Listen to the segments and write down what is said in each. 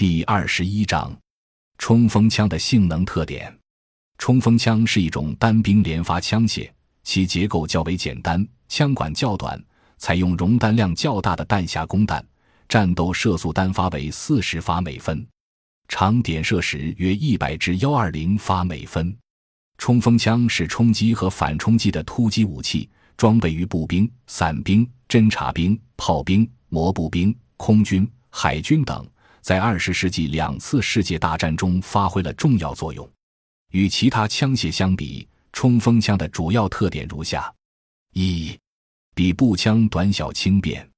第二十一章，冲锋枪的性能特点。冲锋枪是一种单兵连发枪械，其结构较为简单，枪管较短，采用容弹量较大的弹匣供弹，战斗射速单发为四十发每分，长点射时约一百至幺二零发每分。冲锋枪是冲击和反冲击的突击武器，装备于步兵、伞兵、侦察兵、炮兵、摩步兵、空军、海军等。在二十世纪两次世界大战中发挥了重要作用。与其他枪械相比，冲锋枪的主要特点如下：一、比步枪短小轻便，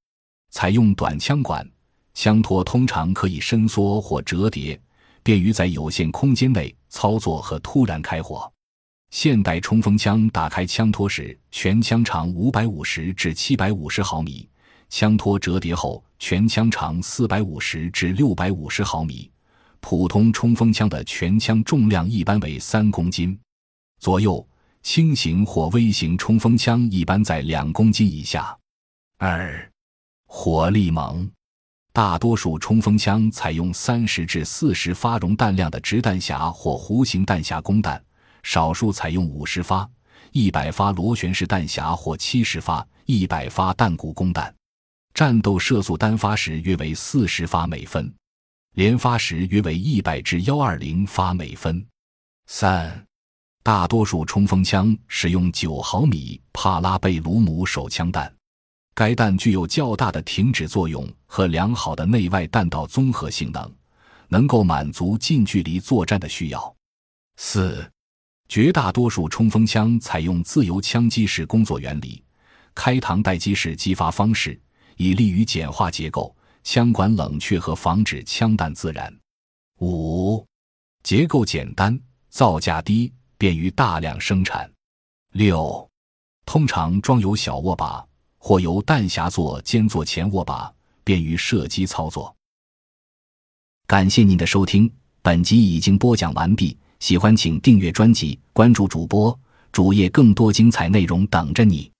采用短枪管，枪托通常可以伸缩或折叠，便于在有限空间内操作和突然开火。现代冲锋枪打开枪托时，全枪长五百五十至七百五十毫米。枪托折叠后，全枪长四百五十至六百五十毫米。普通冲锋枪的全枪重量一般为三公斤左右，轻型或微型冲锋枪一般在两公斤以下。二、火力猛，大多数冲锋枪采用三十至四十发容弹量的直弹匣或弧形弹匣供弹，少数采用五十发、一百发螺旋式弹匣或七十发、一百发弹鼓供弹。战斗射速单发时约为四十发每分，连发时约为一百至幺二零发每分。三，大多数冲锋枪使用九毫米帕拉贝鲁姆手枪弹，该弹具有较大的停止作用和良好的内外弹道综合性能，能够满足近距离作战的需要。四，绝大多数冲锋枪采用自由枪击式工作原理，开膛待击式击发方式。以利于简化结构、枪管冷却和防止枪弹自燃。五、结构简单，造价低，便于大量生产。六、通常装有小握把，或由弹匣座兼做前握把，便于射击操作。感谢您的收听，本集已经播讲完毕。喜欢请订阅专辑，关注主播主页，更多精彩内容等着你。